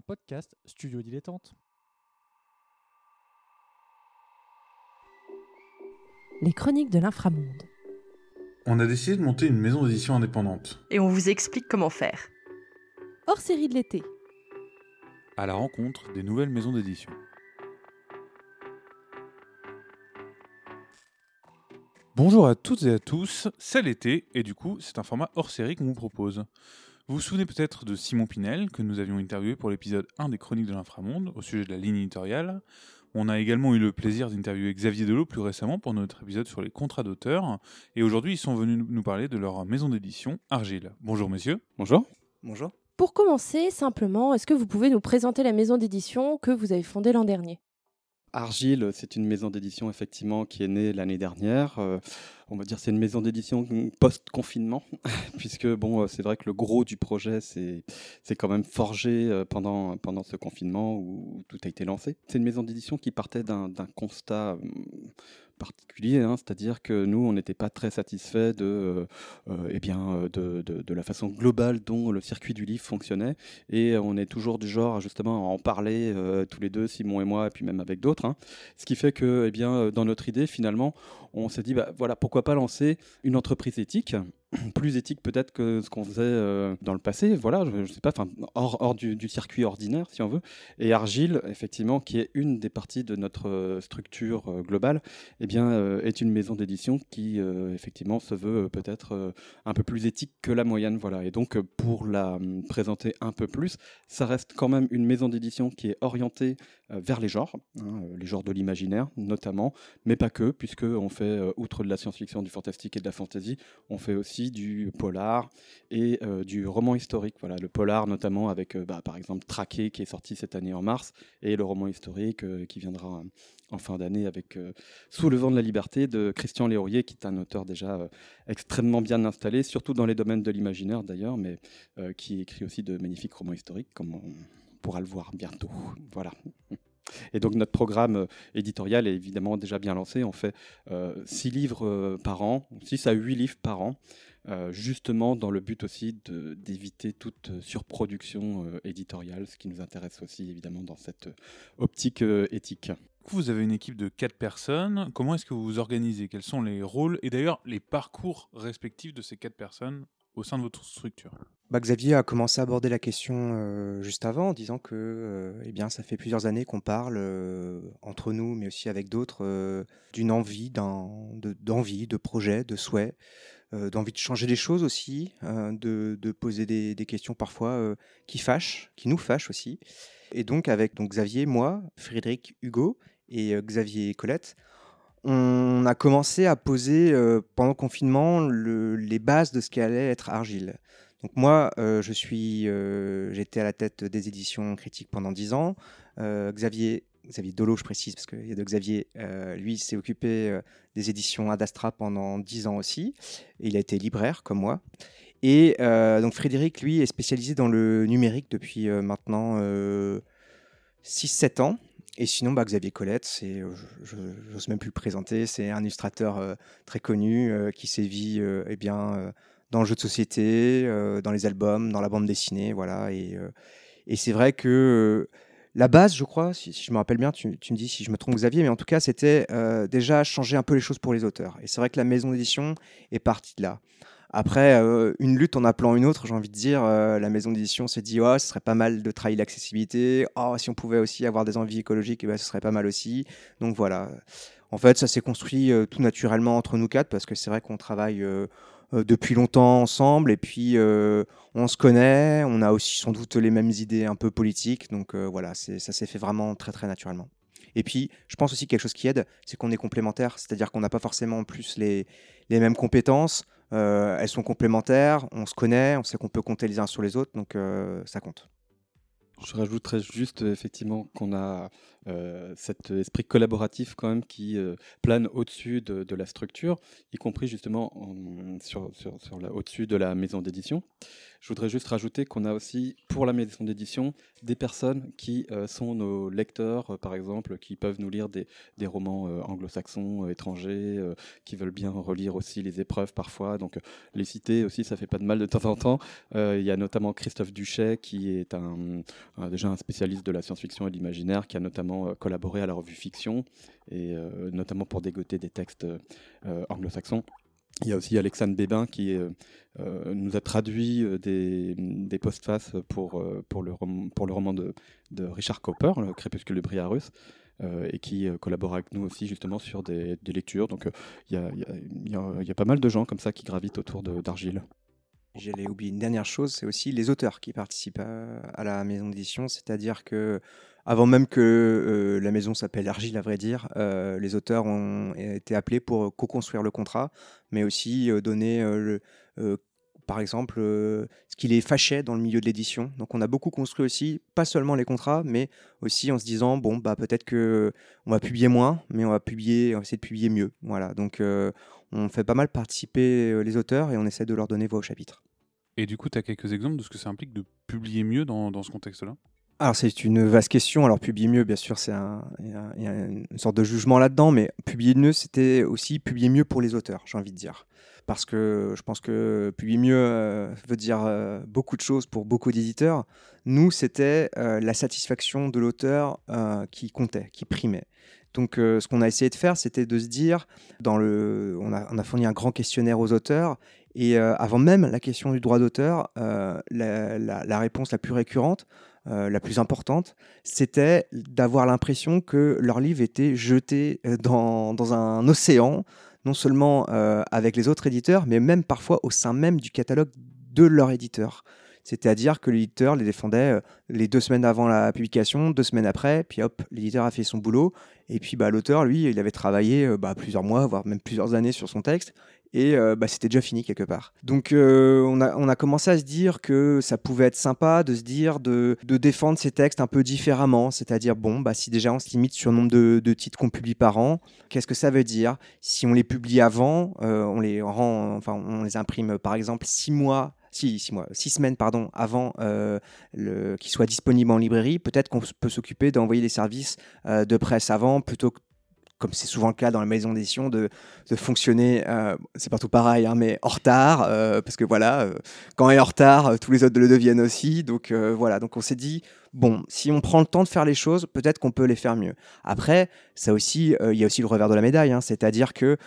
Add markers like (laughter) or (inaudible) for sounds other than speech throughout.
un podcast Studio Dilettante. Les chroniques de l'inframonde. On a décidé de monter une maison d'édition indépendante. Et on vous explique comment faire. Hors série de l'été. À la rencontre des nouvelles maisons d'édition. Bonjour à toutes et à tous, c'est l'été et du coup c'est un format hors série qu'on vous propose. Vous vous souvenez peut-être de Simon Pinel que nous avions interviewé pour l'épisode 1 des Chroniques de l'Inframonde au sujet de la ligne éditoriale. On a également eu le plaisir d'interviewer Xavier Delot plus récemment pour notre épisode sur les contrats d'auteur. Et aujourd'hui, ils sont venus nous parler de leur maison d'édition, Argile. Bonjour messieurs. Bonjour. Bonjour. Pour commencer, simplement, est-ce que vous pouvez nous présenter la maison d'édition que vous avez fondée l'an dernier? Argile, c'est une maison d'édition effectivement qui est née l'année dernière. Euh, on va dire c'est une maison d'édition post-confinement, (laughs) puisque bon, euh, c'est vrai que le gros du projet c'est quand même forgé euh, pendant pendant ce confinement où tout a été lancé. C'est une maison d'édition qui partait d'un constat hum, particulier, hein, c'est-à-dire que nous, on n'était pas très satisfait de, euh, euh, eh bien, euh, de, de, la façon globale dont le circuit du livre fonctionnait, et on est toujours du genre justement à en parler tous les deux, Simon et moi, et puis même avec d'autres. Hein. Ce qui fait que, eh bien, dans notre idée, finalement, on s'est dit, bah, voilà, pourquoi pas lancer une entreprise éthique (clears throat) plus éthique peut-être que ce qu'on faisait euh, dans le passé, voilà, je, sais pas, hors, hors du, circuit ordinaire si on veut. Et Argile, effectivement, qui est une des parties de notre euh, structure euh, globale, eh bien, est une maison d'édition qui effectivement se veut peut-être un peu plus éthique que la moyenne, voilà. Et donc pour la présenter un peu plus, ça reste quand même une maison d'édition qui est orientée vers les genres, hein, les genres de l'imaginaire notamment, mais pas que, puisque on fait outre de la science-fiction, du fantastique et de la fantasy, on fait aussi du polar et euh, du roman historique. Voilà, le polar notamment avec euh, bah, par exemple Traqué qui est sorti cette année en mars et le roman historique euh, qui viendra en fin d'année avec Sous le vent de la liberté de Christian Léaurier qui est un auteur déjà extrêmement bien installé, surtout dans les domaines de l'imaginaire d'ailleurs, mais qui écrit aussi de magnifiques romans historiques comme on pourra le voir bientôt. Voilà. Et donc notre programme éditorial est évidemment déjà bien lancé. On fait 6 euh, livres par an, 6 à 8 livres par an, justement dans le but aussi d'éviter toute surproduction éditoriale, ce qui nous intéresse aussi évidemment dans cette optique éthique. Vous avez une équipe de 4 personnes. Comment est-ce que vous vous organisez? Quels sont les rôles? Et d'ailleurs les parcours respectifs de ces 4 personnes au sein de votre structure? Bah, Xavier a commencé à aborder la question euh, juste avant en disant que euh, eh bien, ça fait plusieurs années qu'on parle euh, entre nous, mais aussi avec d'autres, d'une envie, d'envie, de, projet, de souhait, d'envie de changer les choses aussi, de, de, poser des, des questions parfois qui fâchent, qui nous fâchent aussi. Et donc avec donc, Xavier, moi, Frédéric, Hugo et Xavier et Colette, on a commencé à poser pendant le confinement les bases de ce qu'allait être Argile. Donc moi, je j'étais à la tête des éditions critiques pendant dix ans. Xavier, Xavier Dolo, je précise, parce qu'il y a de Xavier, lui s'est occupé des éditions Adastra pendant dix ans aussi. Et il a été libraire comme moi. Et donc Frédéric, lui, est spécialisé dans le numérique depuis maintenant 6-7 ans. Et sinon, bah, Xavier Colette, c'est, euh, je n'ose même plus le présenter, c'est un illustrateur euh, très connu euh, qui sévit eh bien, dans le jeu de société, dans les albums, dans la bande dessinée. Voilà, et c'est vrai que la base, je crois, si, je me rappelle bien, tu, me dis si je me trompe Xavier, mais en tout cas, c'était déjà changer un peu les choses pour les auteurs. Et c'est vrai que la maison d'édition est partie de là. Après, euh, une lutte en appelant une autre, j'ai envie de dire, euh, la maison d'édition s'est dit, oh, ce serait pas mal de trahir l'accessibilité. Oh, si on pouvait aussi avoir des envies écologiques, eh ben, ce serait pas mal aussi. Donc voilà. En fait, ça s'est construit euh, tout naturellement entre nous quatre parce que c'est vrai qu'on travaille depuis longtemps ensemble et puis on se connaît. On a aussi sans doute les mêmes idées un peu politiques. Donc voilà, ça s'est fait vraiment très très naturellement. Et puis, je pense aussi quelque chose qui aide, c'est qu'on est complémentaires, c'est-à-dire qu'on n'a pas forcément en plus les, les mêmes compétences. Euh, elles sont complémentaires, on se connaît, on sait qu'on peut compter les uns sur les autres, donc euh, ça compte. Je rajouterais juste effectivement qu'on a euh, cet esprit collaboratif quand même qui plane au-dessus de, la structure, y compris justement au-dessus de la maison d'édition. Je voudrais juste rajouter qu'on a aussi pour la maison d'édition des personnes qui sont nos lecteurs, par exemple, qui peuvent nous lire des, romans anglo-saxons, étrangers, qui veulent bien relire aussi les épreuves parfois. Donc les citer aussi, ça fait pas de mal de temps en temps. Il y a notamment Christophe Duchet qui est un, déjà un spécialiste de la science-fiction et de l'imaginaire qui a notamment collaboré à la revue Fiction et notamment pour dégoter des textes anglo-saxons. Il y a aussi Alexandre Bébin qui nous a traduit des, des postfaces pour, pour, le, pour le roman de, de Richard Cooper, Le Crépuscule de Briarus. Euh, et qui euh, collabore avec nous aussi justement sur des, lectures. Donc euh, il y, a, pas mal de gens comme ça qui gravitent autour d'Argile. J'allais oublier une dernière chose, c'est aussi les auteurs qui participent à, la maison d'édition, c'est-à-dire que avant même que la maison s'appelle Argile, à vrai dire, les auteurs ont été appelés pour co-construire le contrat, mais aussi donner par exemple, euh, ce qui les fâchait dans le milieu de l'édition. Donc on a beaucoup construit aussi, pas seulement les contrats, mais aussi en se disant, bon, bah, peut-être que on va publier moins, mais on va, publier, on va essayer de publier mieux. Voilà, donc euh, on fait pas mal participer euh, les auteurs et on essaie de leur donner voix au chapitre. Et du coup, tu as quelques exemples de ce que ça implique de publier mieux dans, dans ce contexte-là? Alors c'est une vaste question. Alors publier mieux, bien sûr, c'est un, il y, a une sorte de jugement là-dedans, mais publier mieux, c'était aussi publier mieux pour les auteurs, j'ai envie de dire parce que je pense que publier mieux euh, veut dire euh, beaucoup de choses pour beaucoup d'éditeurs. Nous, c'était euh, la satisfaction de l'auteur qui comptait, qui primait. Donc, ce qu'on a essayé de faire, c'était de se dire, dans le, on a, fourni un grand questionnaire aux auteurs, et avant même la question du droit d'auteur, la, réponse la plus récurrente, la plus importante, c'était d'avoir l'impression que leur livre était jeté dans, un océan non seulement euh, avec les autres éditeurs, mais même parfois au sein même du catalogue de leur éditeur. C'est-à-dire que l'éditeur les défendait euh, les deux semaines avant la publication, deux semaines après, puis hop, l'éditeur a fait son boulot. Et puis bah, l'auteur, lui, il avait travaillé euh, bah, plusieurs mois, voire même plusieurs années sur son texte et euh, bah, c'était déjà fini quelque part. Donc euh, on, a, commencé à se dire que ça pouvait être sympa de se dire de, défendre ces textes un peu différemment, c'est-à-dire bon, bah, si déjà on se limite sur le nombre de, titres qu'on publie par an, qu'est-ce que ça veut dire? Si on les publie avant, euh, on les rend, enfin on les imprime par exemple six mois six, semaines pardon, avant euh, qu'ils soient disponibles en librairie, peut-être qu'on peut s'occuper d'envoyer des services de presse avant plutôt que comme c'est souvent le cas dans la maison d'édition, de, fonctionner, euh, c'est partout pareil, hein, mais en retard, euh, parce que voilà, euh, quand on est en retard, tous les autres le deviennent aussi. Donc voilà, donc on s'est dit, bon, si on prend le temps de faire les choses, peut-être qu'on peut les faire mieux. Après, ça aussi, il y a aussi le revers de la médaille, hein, c'est-à-dire que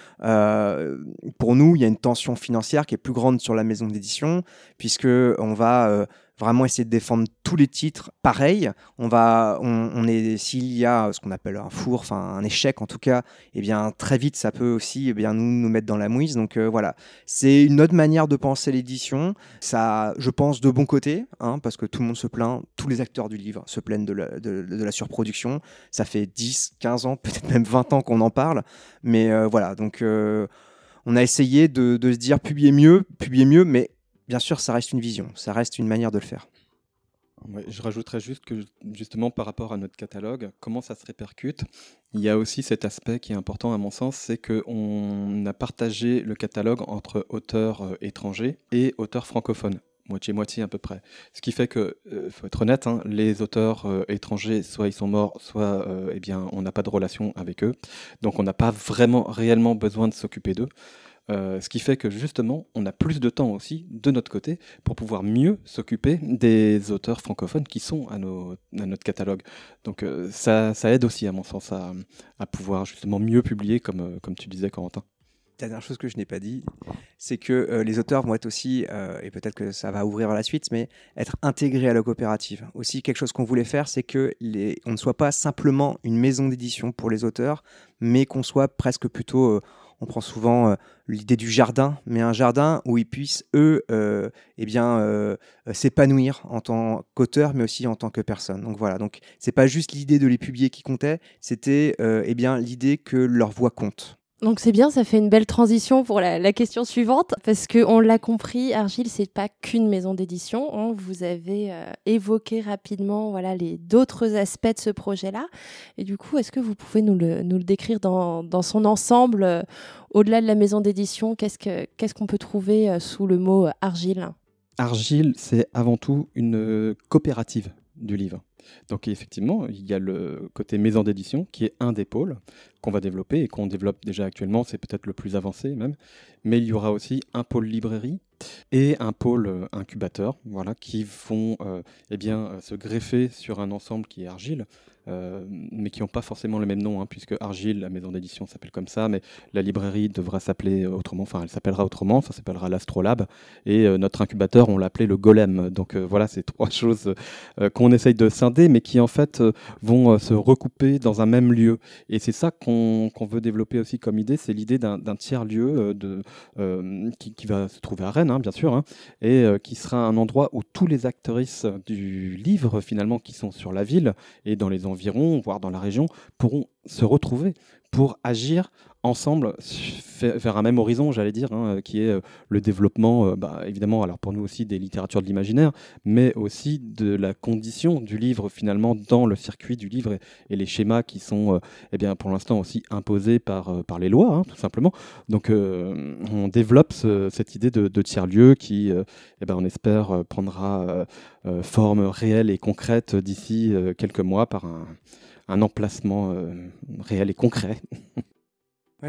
pour nous, il y a une tension financière qui est plus grande sur la maison d'édition, puisque on va vraiment essayer de défendre tous les titres pareil. On va, on, est, s'il y a ce qu'on appelle un four, enfin un échec en tout cas, eh bien très vite ça peut aussi, eh bien nous nous mettre dans la mouise. Donc euh, voilà, c'est une autre manière de penser l'édition. Ça, je pense de bon côté, hein, parce que tout le monde se plaint, tous les acteurs du livre se plaignent de la, de, la surproduction. Ça fait 10, 15 ans, (laughs) peut-être même 20 ans qu'on en parle, mais euh, voilà, donc. Euh, on a essayé de, de, se dire publier mieux, publier mieux, mais bien sûr, ça reste une vision, ça reste une manière de le faire. je rajouterais juste que justement par rapport à notre catalogue, comment ça se répercute, il y a aussi cet aspect qui est important à mon sens, c'est qu'on a partagé le catalogue entre auteurs euh, étrangers et auteurs francophones moitié-moitié à peu près. Ce qui fait que, euh, faut être honnête, hein, les auteurs euh, étrangers, soit ils sont morts, soit eh bien, on n'a pas de relation avec eux. Donc on n'a pas vraiment réellement besoin de s'occuper d'eux. Euh, ce qui fait que justement, on a plus de temps aussi de notre côté pour pouvoir mieux s'occuper des auteurs francophones qui sont à, notre catalogue. Donc euh, ça, aide aussi, à mon sens, à, pouvoir justement mieux publier, comme, euh, comme tu disais, Corentin. Dernière chose que je n'ai pas dit, c'est que les auteurs vont être aussi, et peut-être que ça va ouvrir à la suite, mais être intégrés à la coopérative. Aussi, quelque chose qu'on voulait faire, c'est que les, on ne soit pas simplement une maison d'édition pour les auteurs, mais qu'on soit presque plutôt on prend souvent euh, l'idée du jardin, mais un jardin où ils puissent, eux, euh, eh bien, euh, s'épanouir en tant qu'auteur, mais aussi en tant que personne. Donc voilà, donc c'est pas juste l'idée de les publier qui comptait, c'était eh bien l'idée que leur voix compte. Donc c'est bien, ça fait une belle transition pour la, question suivante, parce qu'on l'a compris, Argile, c'est pas qu'une maison d'édition. Vous avez euh, évoqué rapidement voilà, les d'autres aspects de ce projet-là. Et du coup, est-ce que vous pouvez nous le, nous le décrire dans, dans son ensemble, euh, au-delà de la maison d'édition? Qu'est-ce qu'on qu'est-ce qu'on peut trouver euh, sous le mot Argile? Argile, c'est avant tout une coopérative du livre. Donc effectivement, il y a le côté maison d'édition qui est un des pôles qu'on va développer et qu'on développe déjà actuellement, c'est peut-être le plus avancé même. Mais il y aura aussi un pôle librairie et un pôle incubateur, voilà, qui vont eh bien, se greffer sur un ensemble qui est Argile. Euh, mais qui n'ont pas forcément le même nom, hein, puisque Argile, la maison d'édition, s'appelle comme ça, mais la librairie devra s'appeler autrement, enfin elle s'appellera autrement, ça s'appellera l'Astrolabe, et euh, notre incubateur, on l'appelait le Golem. Donc euh, voilà, c'est (laughs) trois choses qu'on essaye de scinder, mais qui en fait vont se recouper dans un même lieu. Et c'est ça qu'on veut développer aussi comme idée, c'est l'idée d'un tiers-lieu qui, va se trouver à Rennes, hein, bien sûr, hein, et qui sera un endroit où tous les actrices du livre, finalement, qui sont sur la ville et dans les voire dans la région, pourront se retrouver pour agir ensemble vers un même horizon, j'allais dire, hein, qui est euh, le développement, euh, bah, évidemment, alors pour nous aussi des littératures de l'imaginaire, mais aussi de la condition du livre finalement dans le circuit du livre et, les schémas qui sont, euh, eh bien, pour l'instant aussi imposés par, par les lois, hein, tout simplement. Donc, on développe cette idée de, tiers-lieu qui, eh ben, on espère, prendra forme réelle et concrète d'ici quelques mois par un, un emplacement réel et concret. (laughs)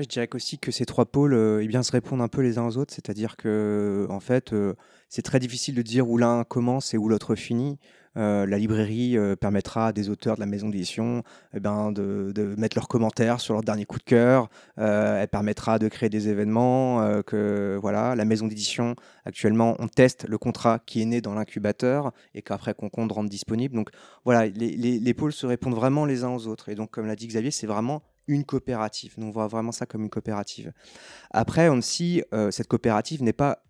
je dirais aussi que ces trois pôles euh, eh se répondent un peu les uns aux autres, c'est-à-dire que en fait, euh, c'est très difficile de dire où l'un commence et où l'autre finit. Euh, la librairie permettra à des auteurs de la maison d'édition eh ben, de, mettre leurs commentaires sur leur dernier coup de cœur. elle permettra de créer des événements. que voilà, la maison d'édition actuellement, on teste le contrat qui est né dans l'incubateur et qu'après qu'on compte rendre disponible. Donc voilà, les, les, les pôles se répondent vraiment les uns aux autres. Et donc, comme l'a dit Xavier, c'est vraiment une coopérative. Nous, on voit vraiment ça comme une coopérative. Après, on si euh, cette coopérative n'est pas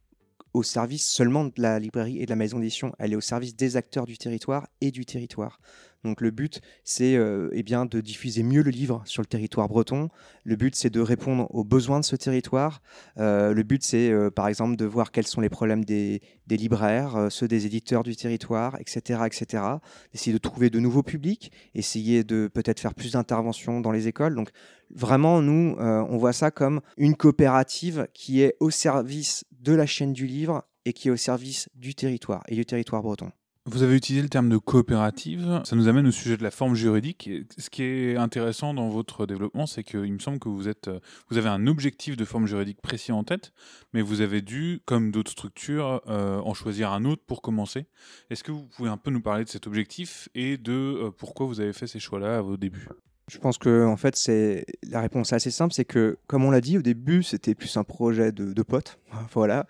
au service seulement de la librairie et de la maison d'édition, elle est au service des acteurs du territoire et du territoire. Donc le but, c'est euh, eh bien de diffuser mieux le livre sur le territoire breton. Le but, c'est de répondre aux besoins de ce territoire. Euh, le but, c'est euh, par exemple de voir quels sont les problèmes des, libraires, ceux des éditeurs du territoire, etc., etc. Essayer de trouver de nouveaux publics, essayer de peut-être faire plus d'interventions dans les écoles. Donc vraiment, nous, on voit ça comme une coopérative qui est au service de la chaîne du livre et qui est au service du territoire et du territoire breton. Vous avez utilisé le terme de coopérative. Ça nous amène au sujet de la forme juridique. Ce qui est intéressant dans votre développement, c'est qu'il me semble que vous, avez un objectif de forme juridique précis en tête, mais vous avez dû, comme d'autres structures, euh, en choisir un autre pour commencer. Est-ce que vous pouvez un peu nous parler de cet objectif et de euh, pourquoi vous avez fait ces choix-là à vos débuts? Je pense que en fait, c'est la réponse est assez simple, c'est que comme on l'a dit au début, c'était plus un projet de, potes, (laughs) voilà,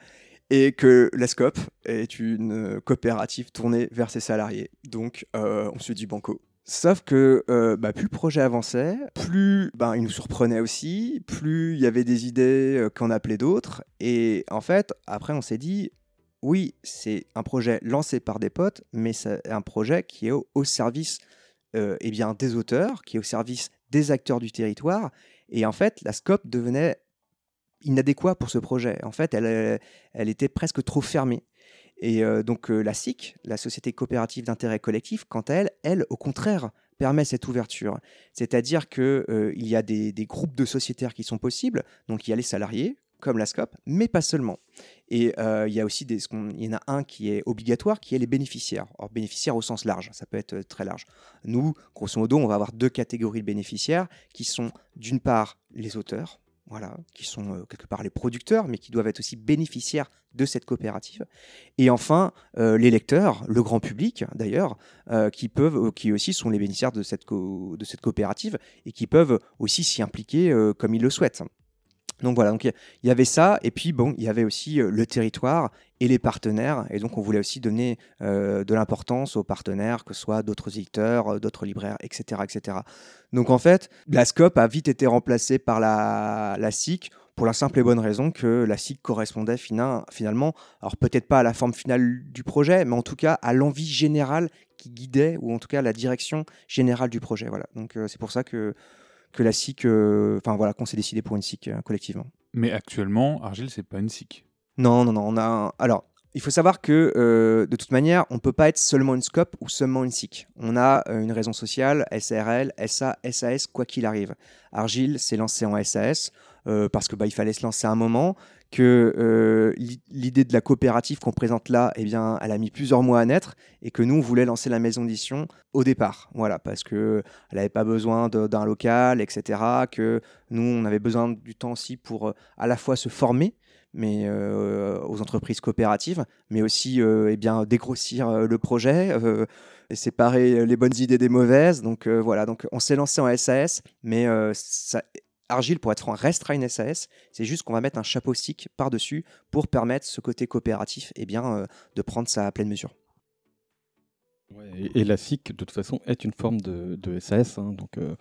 et que la SCOP est une coopérative tournée vers ses salariés. Donc, euh, on se dit banco. Sauf que euh, bah, plus le projet avançait, plus bah, il nous surprenait aussi, plus il y avait des idées euh, qu'on appelait d'autres. Et en fait, après, on s'est dit, oui, c'est un projet lancé par des potes, mais c'est un projet qui est au, service eh bien, des auteurs, qui est au service des acteurs du territoire. Et en fait, la SCOP devenait inadéquat pour ce projet. En fait, elle, elle était presque trop fermée. Et euh, donc euh, la SIC, la Société coopérative d'intérêt collectif, quant à elle, elle, au contraire, permet cette ouverture. C'est-à-dire qu'il euh, il y a des, groupes de sociétaires qui sont possibles, donc il y a les salariés, comme la SCOP, mais pas seulement. Et il y a aussi des, il y en a un qui est obligatoire, qui est les bénéficiaires. Or, bénéficiaires au sens large, ça peut être très large. Nous, grosso modo, on va avoir deux catégories de bénéficiaires qui sont d'une part les auteurs, voilà, qui sont euh, quelque part les producteurs, mais qui doivent être aussi bénéficiaires de cette coopérative. Et enfin, euh, les lecteurs, le grand public d'ailleurs, euh, qui peuvent, qui aussi sont les bénéficiaires de cette, de cette coopérative et qui peuvent aussi s'y impliquer comme ils le souhaitent. Donc voilà, donc il y avait ça, et puis bon, il y avait aussi le territoire et les partenaires, et donc on voulait aussi donner de l'importance aux partenaires, que ce soit d'autres éditeurs, d'autres libraires, etc., etc. Donc en fait, la a vite été remplacée par la, la SIC pour la simple et bonne raison que la SIC correspondait finalement, alors peut-être pas à la forme finale du projet, mais en tout cas à l'envie générale qui guidait, ou en tout cas la direction générale du projet. Voilà. Donc c'est pour ça que que la SIC, euh, enfin voilà, qu'on s'est décidé pour une SIC euh, collectivement. Mais actuellement, Argile, c'est pas une SIC. Non, non, non. On a alors. Il faut savoir que euh, de toute manière, on ne peut pas être seulement une SCOP ou seulement une SIC. On a une raison sociale, SARL, SA, SAS, quoi qu'il arrive. Argile s'est lancé en SAS parce que bah, il fallait se lancer à un moment que euh, l'idée de la coopérative qu'on présente là, eh bien, elle a mis plusieurs mois à naître et que nous, on voulait lancer la maison d'édition au départ. Voilà, parce qu'elle n'avait pas besoin d'un local, etc. Que nous, on avait besoin du temps aussi pour euh, à la fois se former, mais aux entreprises coopératives, mais aussi eh bien dégrossir le projet, et séparer les bonnes idées des mauvaises. Donc voilà, donc on s'est lancé en SAS, mais ça, Argile, pour être franc, restera une SAS. C'est juste qu'on va mettre un chapeau SIC par-dessus pour permettre ce côté coopératif et eh bien, de prendre sa pleine mesure et, la SIC, de toute façon, est une forme de, SAS. Hein, donc, euh,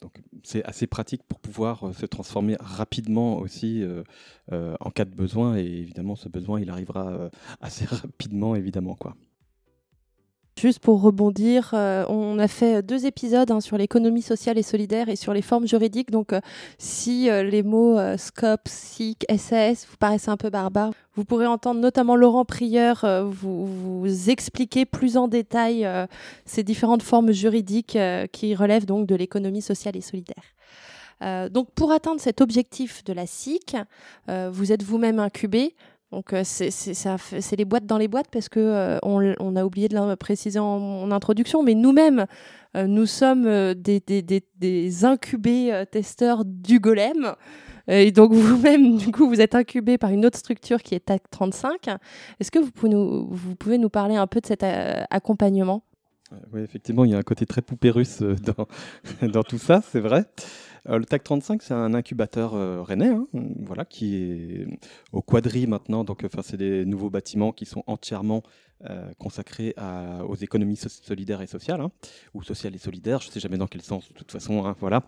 donc c'est assez pratique pour pouvoir euh, se transformer rapidement aussi euh, en cas de besoin. Et évidemment, ce besoin, il arrivera assez (laughs) rapidement, évidemment. Quoi. Juste pour rebondir, euh, on a fait deux épisodes hein, sur l'économie sociale et solidaire et sur les formes juridiques. Donc, euh, si euh, les mots SCOP, SIC, SAS vous paraissent un peu barbares, vous pourrez entendre notamment Laurent Prieur vous, vous, expliquer plus en détail ces différentes formes juridiques qui relèvent donc de l'économie sociale et solidaire. donc, pour atteindre cet objectif de la SIC, vous êtes vous-même incubé. Donc euh, c'est les boîtes dans les boîtes parce que euh, on, a oublié de le préciser en, introduction, mais nous-mêmes, euh, nous sommes des, incubés testeurs du golem. Et donc (laughs) vous-même, du coup, vous êtes incubé par une autre structure qui est TAC 35. Est-ce que vous pouvez, nous, parler un peu de cet accompagnement? Oui, effectivement, il y a un côté très poupée russe (laughs) dans tout ça, c'est vrai. Euh, le TAC 35, c'est un incubateur euh, rennais, hein, voilà, qui est au quadri maintenant. Donc, enfin, c'est des nouveaux bâtiments qui sont entièrement euh, consacrés aux économies solidaires et sociales, hein, ou sociales et solidaires, je ne sais jamais dans quel sens, de toute façon, hein, voilà.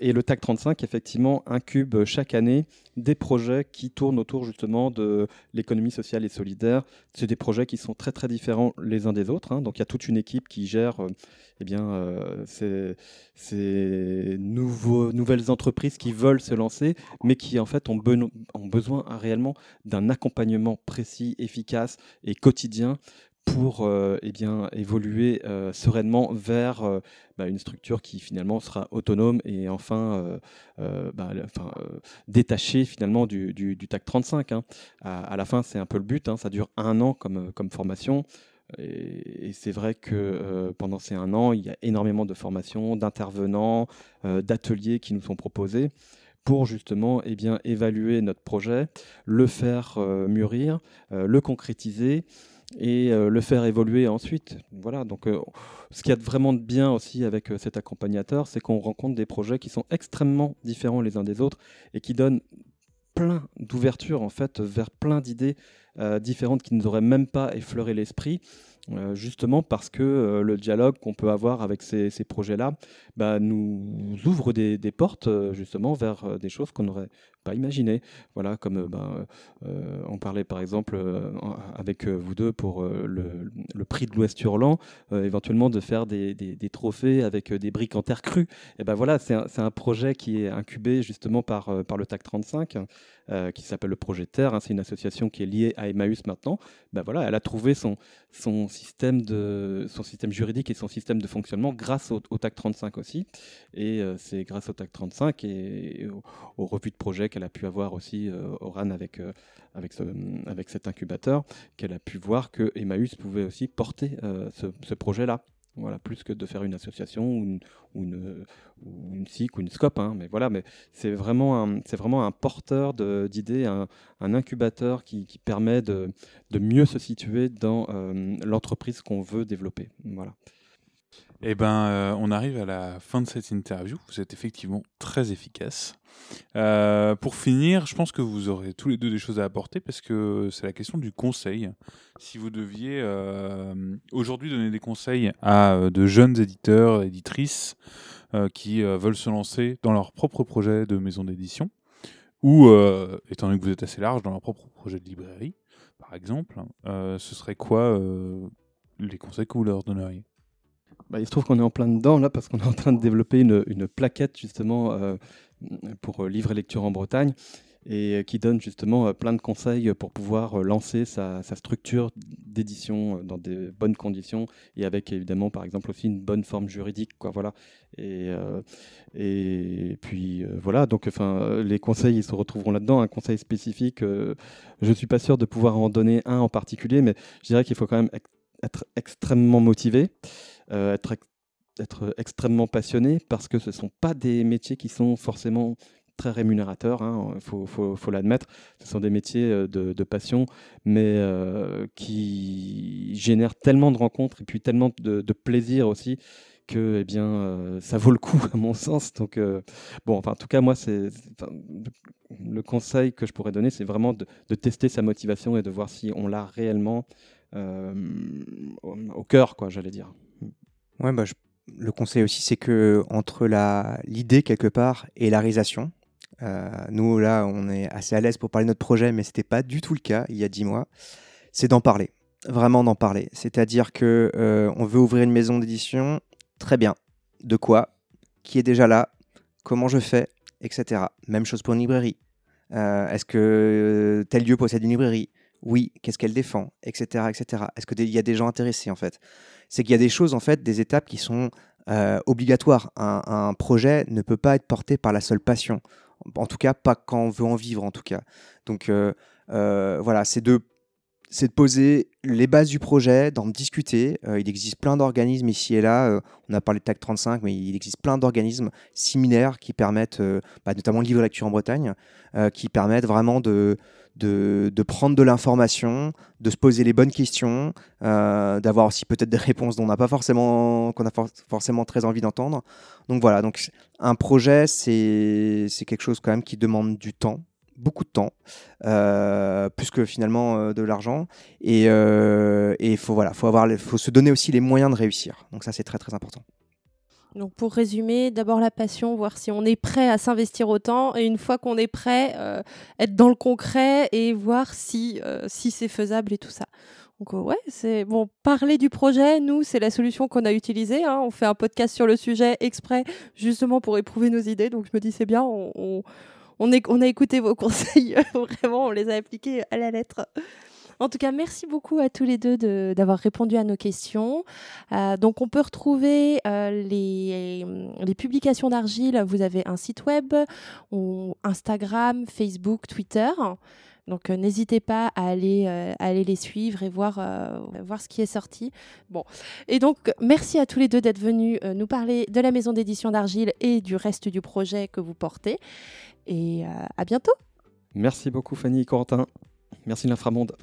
et le TAC 35, effectivement, incube chaque année des projets qui tournent autour justement de l'économie sociale et solidaire. C'est des projets qui sont très très différents les uns des autres. donc il y a toute une équipe qui gère eh bien, euh, ces, nouvelles entreprises qui veulent se lancer, mais qui en fait ont besoin réellement d'un accompagnement précis, efficace et quotidien pour euh, eh bien, évoluer euh, sereinement vers bah, une structure qui finalement sera autonome et enfin, bah, détachée finalement du, du, TAC 35. Hein. À, la fin, c'est un peu le but, hein. ça dure un an comme, comme formation. Et, c'est vrai que euh, pendant ces un an, il y a énormément de formations, d'intervenants, euh, d'ateliers qui nous sont proposés pour justement eh bien, évaluer notre projet, le faire euh, mûrir, le concrétiser et le faire évoluer ensuite. Voilà, donc ce qu'il y a vraiment de bien aussi avec cet accompagnateur, c'est qu'on rencontre des projets qui sont extrêmement différents les uns des autres et qui donnent plein d'ouverture en fait vers plein d'idées euh, différentes qui ne nous auraient même pas effleuré l'esprit. Euh, justement parce que euh, le dialogue qu'on peut avoir avec ces, projets-là bah, nous ouvre des, portes justement vers des choses qu'on n'aurait pas imaginé. Voilà, comme euh, ben, euh, on parlait par exemple euh, avec vous deux pour le, prix de l'Ouest Hurlant, éventuellement de faire des, des, trophées avec des briques en terre crue. Et ben voilà, c'est un, un, projet qui est incubé justement par, par le TAC 35. qui s'appelle le projet Terre. Hein, c'est une association qui est liée à Emmaüs maintenant. Ben voilà, elle a trouvé son, son, système son système juridique et son système de fonctionnement grâce au, TAC 35 aussi. Et c'est grâce au TAC 35 et, aux revues de projet qu'elle a pu avoir aussi, euh, Oran, avec, euh, avec cet incubateur, qu'elle a pu voir que Emmaüs pouvait aussi porter euh, ce, projet-là. Voilà, plus que de faire une association ou une, ou une, ou SIC ou une SCOP. Hein, mais voilà, mais c'est vraiment un, vraiment un porteur d'idées, un, incubateur qui, permet de, de, mieux se situer dans l'entreprise qu'on veut développer. Voilà. Eh ben, on arrive à la fin de cette interview. Vous êtes effectivement très efficace. Euh, pour finir, je pense que vous aurez tous les deux des choses à apporter parce que c'est la question du conseil. Si vous deviez euh, aujourd'hui donner des conseils à euh, de jeunes éditeurs, éditrices qui veulent se lancer dans leur propre projet de maison d'édition, ou étant donné que vous êtes assez large dans leur propre projet de librairie, par exemple, ce serait quoi les conseils que vous leur donneriez? Bah, il se trouve qu'on est en plein dedans là parce qu'on est en train de développer une, plaquette justement pour euh, livre et lecture en Bretagne et qui donne justement euh, plein de conseils pour pouvoir euh, lancer sa, structure d'édition dans des bonnes conditions et avec évidemment par exemple aussi une bonne forme juridique quoi voilà. Et, et puis voilà. Donc enfin les conseils ils se retrouveront là-dedans. Un conseil spécifique je suis pas sûr de pouvoir en donner un en particulier mais je dirais qu'il faut quand même être extrêmement motivé être être extrêmement passionné parce que ce ne sont pas des métiers qui sont forcément très rémunérateurs, il hein, faut, l'admettre. Ce sont des métiers de, passion, mais qui génèrent tellement de rencontres et puis tellement de, plaisir aussi que eh bien, ça vaut le coup (laughs) à mon sens. Donc, bon, enfin, en tout cas, moi, c'est le conseil que je pourrais donner, c'est vraiment de, tester sa motivation et de voir si on l'a réellement au, cœur, quoi, j'allais dire. Ouais, bah, le conseil aussi, c'est que entre l'idée quelque part et la réalisation, euh, nous là, on est assez à l'aise pour parler de notre projet, mais c'était pas du tout le cas il y a dix mois. C'est d'en parler, vraiment d'en parler. C'est-à-dire que euh, on veut ouvrir une maison d'édition, très bien. De quoi? Qui est déjà là? Comment je fais? Etc. Même chose pour une librairie. Euh, est-ce que tel lieu possède une librairie? Oui. Qu'est-ce qu'elle défend Etc. Etc. Est-ce qu'il y a des gens intéressés en fait? C'est qu'il y a des choses, en fait, des étapes qui sont euh, obligatoires. Un, projet ne peut pas être porté par la seule passion. En tout cas, pas quand on veut en vivre, en tout cas. Donc euh, euh, voilà, c'est de, de poser les bases du projet, d'en discuter. il existe plein d'organismes ici et là. on a parlé de TAC 35, mais il existe plein d'organismes similaires qui permettent, bah, notamment le livre lecture en Bretagne, qui permettent vraiment de, de, prendre de l'information, de se poser les bonnes questions, euh, d'avoir aussi peut-être des réponses dont on n'a pas forcément, qu'on a forcément très envie d'entendre. Donc voilà, donc un projet, c'est quelque chose quand même qui demande du temps, beaucoup de temps, euh, plus que finalement euh, de l'argent. Et il faut, voilà, faut, faut se donner aussi les moyens de réussir. Donc ça, c'est très très important. Donc pour résumer, d'abord la passion, voir si on est prêt à s'investir autant, et une fois qu'on est prêt, euh, être dans le concret et voir si, euh, c'est faisable et tout ça. Donc euh, ouais, c'est bon. Parler du projet, nous, c'est la solution qu'on a utilisée. Hein. On fait un podcast sur le sujet exprès, justement pour éprouver nos idées. Donc je me dis c'est bien, on a écouté vos (laughs) conseils, vraiment, on les a appliqués à la lettre. En tout cas, merci beaucoup à tous les deux d'avoir répondu à nos questions. Euh, donc, on peut retrouver euh, les, publications d'Argile. Vous avez un site web, Instagram, Facebook, Twitter. Donc euh, n'hésitez pas à aller, les suivre et voir, voir ce qui est sorti. Bon. Et donc merci à tous les deux d'être venus nous parler de la maison d'édition d'Argile et du reste du projet que vous portez. Et à bientôt. Merci beaucoup Fanny et Corentin. Merci l'Inframonde.